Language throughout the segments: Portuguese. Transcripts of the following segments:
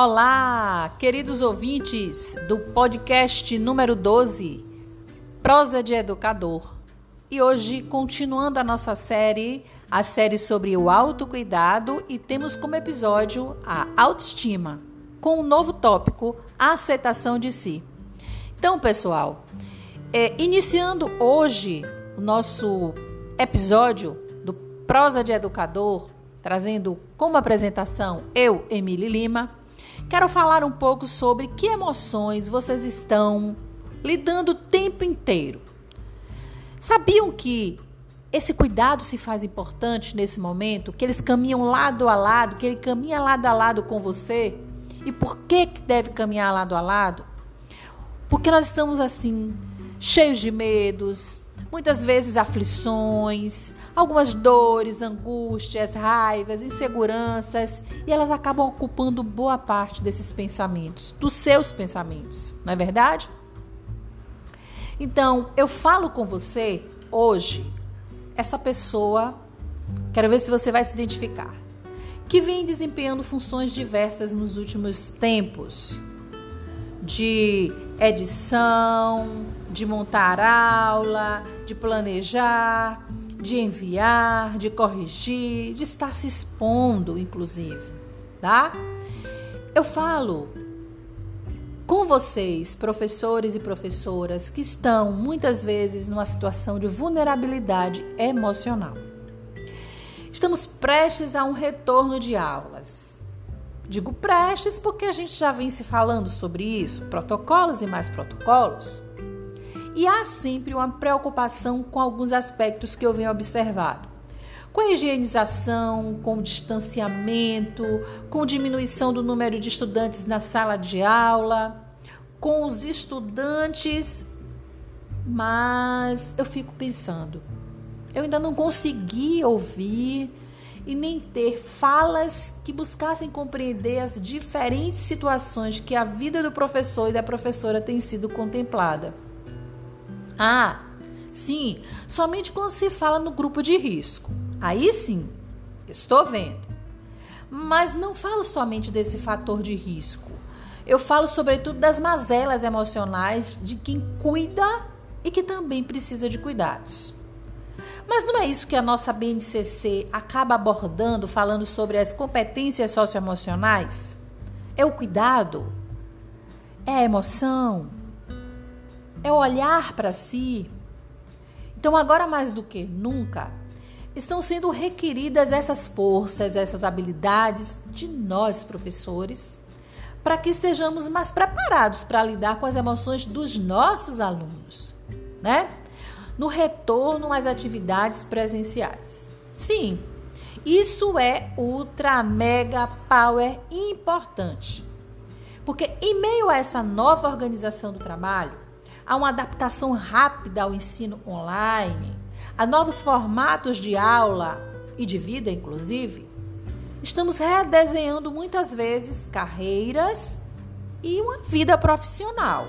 Olá, queridos ouvintes do podcast número 12, Prosa de Educador. E hoje, continuando a nossa série, a série sobre o autocuidado, e temos como episódio a autoestima, com um novo tópico, a aceitação de si. Então, pessoal, é, iniciando hoje o nosso episódio do Prosa de Educador, trazendo como apresentação eu, Emília Lima, Quero falar um pouco sobre que emoções vocês estão lidando o tempo inteiro. Sabiam que esse cuidado se faz importante nesse momento, que eles caminham lado a lado, que ele caminha lado a lado com você? E por que que deve caminhar lado a lado? Porque nós estamos assim, cheios de medos, muitas vezes aflições, algumas dores, angústias, raivas, inseguranças, e elas acabam ocupando boa parte desses pensamentos, dos seus pensamentos, não é verdade? Então, eu falo com você hoje, essa pessoa, quero ver se você vai se identificar, que vem desempenhando funções diversas nos últimos tempos, de edição, de montar aula, de planejar, de enviar, de corrigir, de estar se expondo, inclusive, tá? Eu falo com vocês, professores e professoras que estão muitas vezes numa situação de vulnerabilidade emocional. Estamos prestes a um retorno de aulas. Digo prestes porque a gente já vem se falando sobre isso, protocolos e mais protocolos. E há sempre uma preocupação com alguns aspectos que eu venho observado. Com a higienização, com o distanciamento, com diminuição do número de estudantes na sala de aula, com os estudantes, mas eu fico pensando, eu ainda não consegui ouvir e nem ter falas que buscassem compreender as diferentes situações que a vida do professor e da professora tem sido contemplada. Ah, sim, somente quando se fala no grupo de risco. Aí sim, estou vendo. Mas não falo somente desse fator de risco. Eu falo sobretudo das mazelas emocionais de quem cuida e que também precisa de cuidados. Mas não é isso que a nossa BNCC acaba abordando, falando sobre as competências socioemocionais? É o cuidado? É a emoção? é olhar para si. Então, agora mais do que nunca, estão sendo requeridas essas forças, essas habilidades de nós, professores, para que estejamos mais preparados para lidar com as emoções dos nossos alunos, né? No retorno às atividades presenciais. Sim, isso é ultra mega power importante. Porque em meio a essa nova organização do trabalho, a uma adaptação rápida ao ensino online, a novos formatos de aula e de vida, inclusive, estamos redesenhando muitas vezes carreiras e uma vida profissional.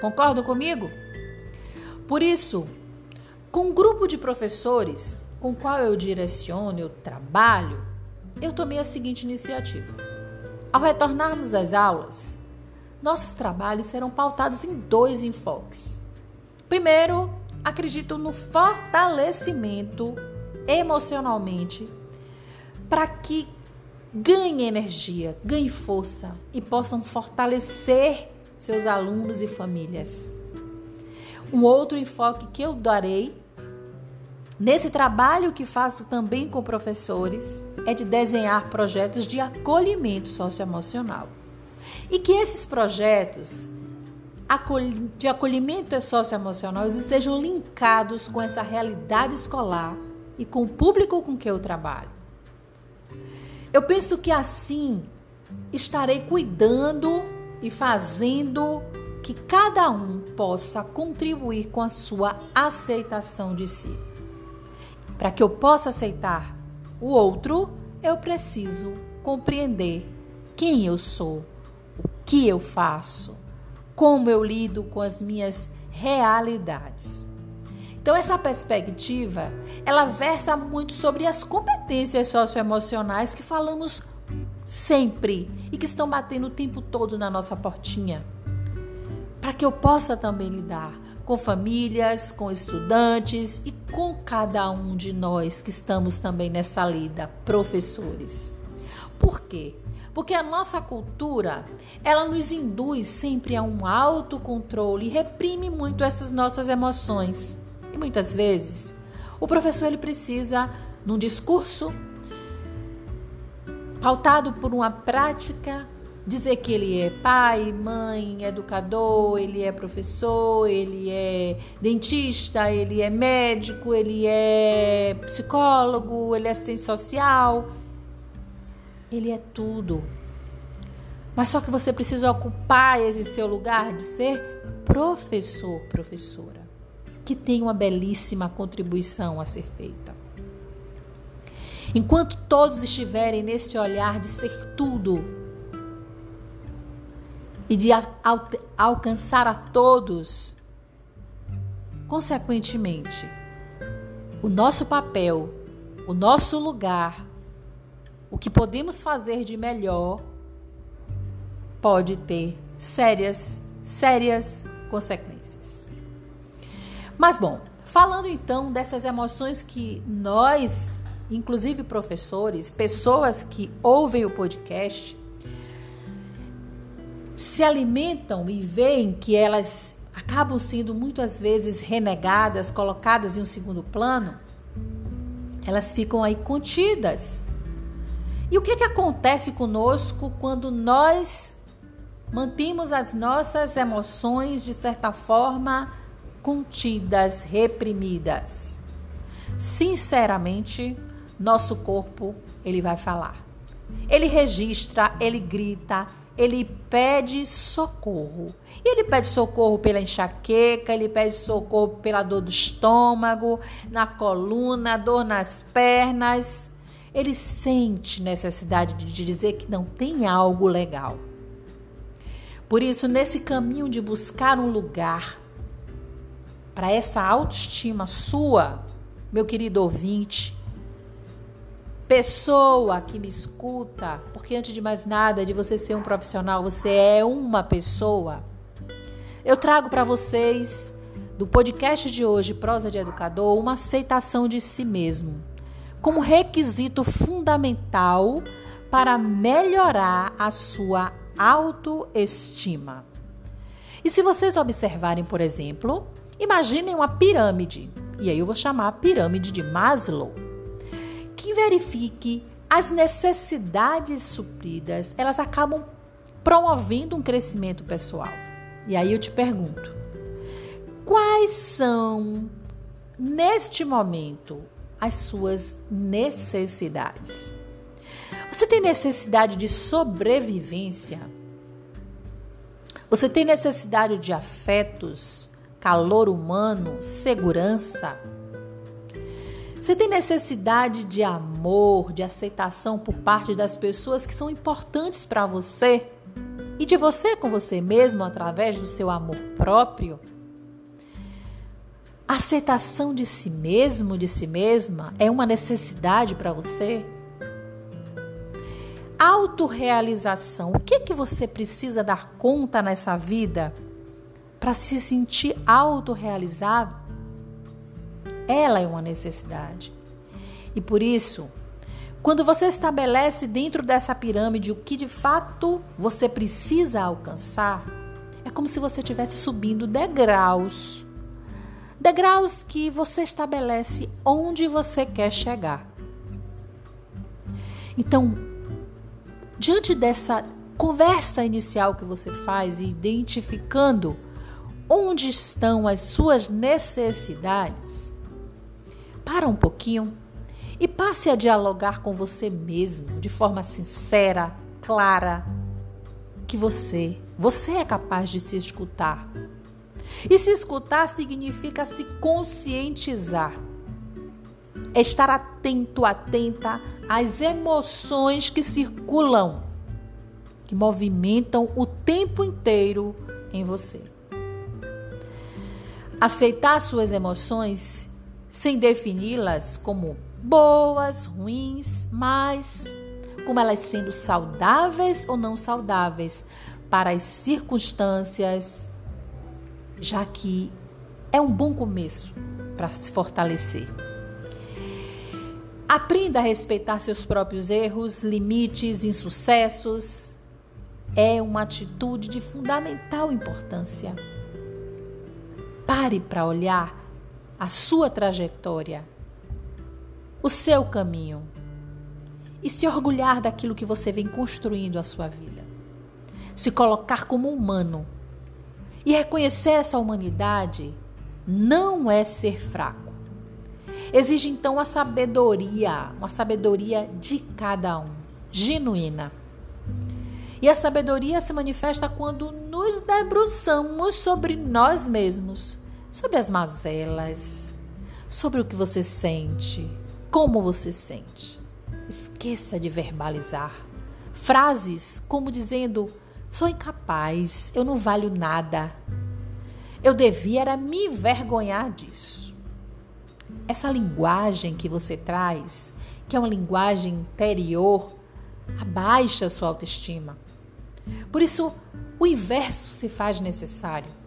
Concordam comigo? Por isso, com o um grupo de professores com qual eu direciono, eu trabalho, eu tomei a seguinte iniciativa. Ao retornarmos às aulas, nossos trabalhos serão pautados em dois enfoques. Primeiro, acredito no fortalecimento emocionalmente para que ganhe energia, ganhe força e possam fortalecer seus alunos e famílias. Um outro enfoque que eu darei nesse trabalho que faço também com professores é de desenhar projetos de acolhimento socioemocional. E que esses projetos de acolhimento socioemocional estejam linkados com essa realidade escolar e com o público com que eu trabalho. Eu penso que assim estarei cuidando e fazendo que cada um possa contribuir com a sua aceitação de si. Para que eu possa aceitar o outro, eu preciso compreender quem eu sou que eu faço, como eu lido com as minhas realidades. Então essa perspectiva, ela versa muito sobre as competências socioemocionais que falamos sempre e que estão batendo o tempo todo na nossa portinha. Para que eu possa também lidar com famílias, com estudantes e com cada um de nós que estamos também nessa lida, professores. Por quê? Porque a nossa cultura, ela nos induz sempre a um autocontrole e reprime muito essas nossas emoções. E muitas vezes, o professor ele precisa num discurso pautado por uma prática, dizer que ele é pai, mãe, educador, ele é professor, ele é dentista, ele é médico, ele é psicólogo, ele é assistente social. Ele é tudo. Mas só que você precisa ocupar esse seu lugar de ser professor, professora, que tem uma belíssima contribuição a ser feita. Enquanto todos estiverem nesse olhar de ser tudo e de al alcançar a todos, consequentemente, o nosso papel, o nosso lugar, o que podemos fazer de melhor pode ter sérias, sérias consequências. Mas bom, falando então dessas emoções que nós, inclusive professores, pessoas que ouvem o podcast, se alimentam e veem que elas acabam sendo muitas vezes renegadas, colocadas em um segundo plano, elas ficam aí contidas e o que, que acontece conosco quando nós mantemos as nossas emoções, de certa forma, contidas, reprimidas? Sinceramente, nosso corpo, ele vai falar. Ele registra, ele grita, ele pede socorro. E ele pede socorro pela enxaqueca, ele pede socorro pela dor do estômago, na coluna, dor nas pernas ele sente necessidade de dizer que não tem algo legal. Por isso, nesse caminho de buscar um lugar para essa autoestima sua, meu querido ouvinte, pessoa que me escuta, porque antes de mais nada, de você ser um profissional, você é uma pessoa. Eu trago para vocês do podcast de hoje, Prosa de Educador, uma aceitação de si mesmo como requisito fundamental para melhorar a sua autoestima. E se vocês observarem, por exemplo, imaginem uma pirâmide, e aí eu vou chamar a pirâmide de Maslow, que verifique as necessidades supridas, elas acabam promovendo um crescimento pessoal. E aí eu te pergunto: quais são, neste momento, as suas necessidades. Você tem necessidade de sobrevivência? Você tem necessidade de afetos, calor humano, segurança? Você tem necessidade de amor, de aceitação por parte das pessoas que são importantes para você e de você com você mesmo através do seu amor próprio? aceitação de si mesmo, de si mesma, é uma necessidade para você? Autorrealização. O que que você precisa dar conta nessa vida para se sentir autorrealizado? Ela é uma necessidade. E por isso, quando você estabelece dentro dessa pirâmide o que de fato você precisa alcançar, é como se você estivesse subindo degraus degraus que você estabelece onde você quer chegar. Então, diante dessa conversa inicial que você faz e identificando onde estão as suas necessidades, para um pouquinho e passe a dialogar com você mesmo de forma sincera, clara, que você, você é capaz de se escutar e se escutar significa se conscientizar. É estar atento, atenta às emoções que circulam, que movimentam o tempo inteiro em você. Aceitar suas emoções sem defini-las como boas, ruins, mas como elas sendo saudáveis ou não saudáveis para as circunstâncias, já que é um bom começo para se fortalecer. Aprenda a respeitar seus próprios erros, limites, insucessos. É uma atitude de fundamental importância. Pare para olhar a sua trajetória, o seu caminho e se orgulhar daquilo que você vem construindo a sua vida. Se colocar como humano e reconhecer essa humanidade não é ser fraco. Exige então a sabedoria, uma sabedoria de cada um, genuína. E a sabedoria se manifesta quando nos debruçamos sobre nós mesmos, sobre as mazelas, sobre o que você sente, como você sente. Esqueça de verbalizar. Frases como dizendo: sou incapaz, eu não valho nada. Eu devia era me envergonhar disso. Essa linguagem que você traz, que é uma linguagem interior, abaixa a sua autoestima. Por isso, o inverso se faz necessário.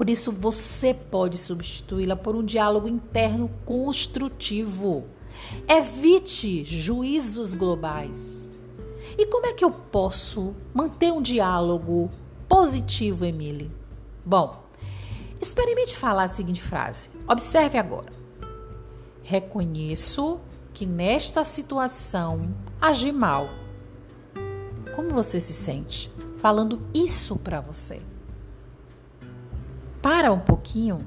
Por isso, você pode substituí-la por um diálogo interno construtivo. Evite juízos globais. E como é que eu posso manter um diálogo positivo, Emily? Bom, experimente falar a seguinte frase. Observe agora. Reconheço que nesta situação agi mal. Como você se sente falando isso para você? Para um pouquinho.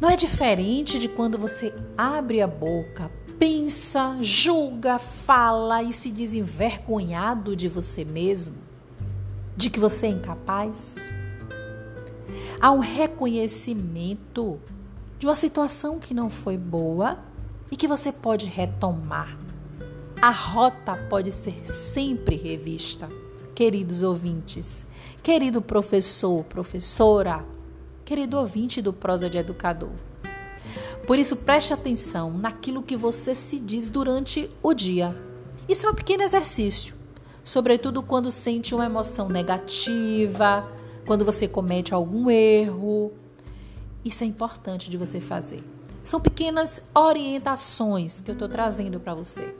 Não é diferente de quando você abre a boca, pensa, julga, fala e se diz envergonhado de você mesmo, de que você é incapaz? Há um reconhecimento de uma situação que não foi boa e que você pode retomar. A rota pode ser sempre revista, queridos ouvintes. Querido professor, professora, querido ouvinte do Prosa de Educador. Por isso, preste atenção naquilo que você se diz durante o dia. Isso é um pequeno exercício, sobretudo quando sente uma emoção negativa, quando você comete algum erro. Isso é importante de você fazer. São pequenas orientações que eu estou trazendo para você.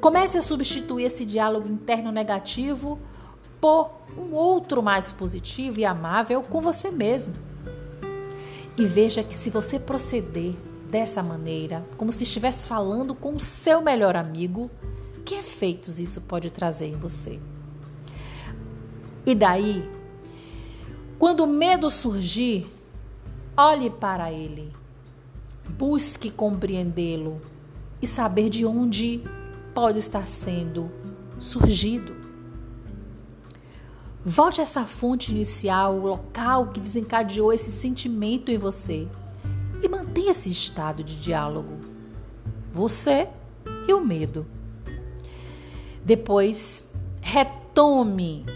Comece a substituir esse diálogo interno negativo um outro mais positivo e amável com você mesmo. E veja que se você proceder dessa maneira, como se estivesse falando com o seu melhor amigo, que efeitos isso pode trazer em você? E daí, quando o medo surgir, olhe para ele, busque compreendê-lo e saber de onde pode estar sendo surgido. Volte a essa fonte inicial, o local que desencadeou esse sentimento em você e mantenha esse estado de diálogo. Você e o medo. Depois, retome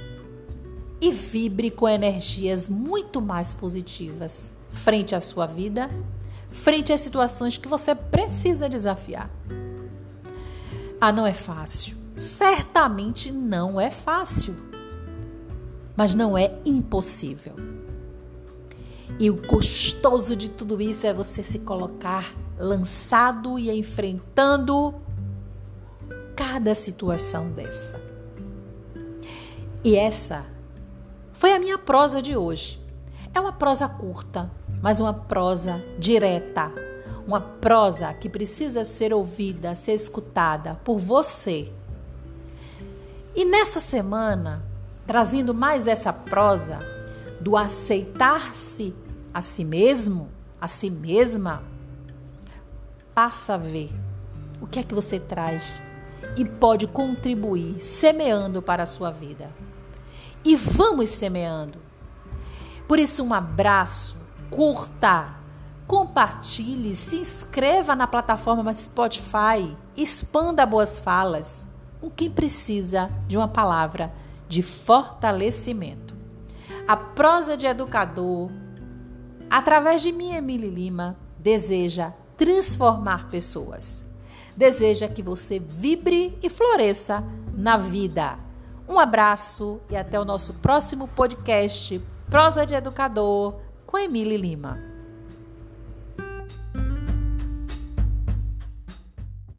e vibre com energias muito mais positivas frente à sua vida, frente às situações que você precisa desafiar. Ah, não é fácil. Certamente não é fácil mas não é impossível. E o gostoso de tudo isso é você se colocar lançado e enfrentando cada situação dessa. E essa foi a minha prosa de hoje. É uma prosa curta, mas uma prosa direta. Uma prosa que precisa ser ouvida, ser escutada por você. E nessa semana, trazendo mais essa prosa do aceitar-se a si mesmo, a si mesma, passa a ver o que é que você traz e pode contribuir semeando para a sua vida. E vamos semeando. Por isso, um abraço, curta, compartilhe, se inscreva na plataforma Spotify, expanda boas falas com quem precisa de uma palavra de fortalecimento. A prosa de educador, através de mim, Emily Lima, deseja transformar pessoas. deseja que você vibre e floresça na vida. Um abraço e até o nosso próximo podcast Prosa de Educador com Emília Lima.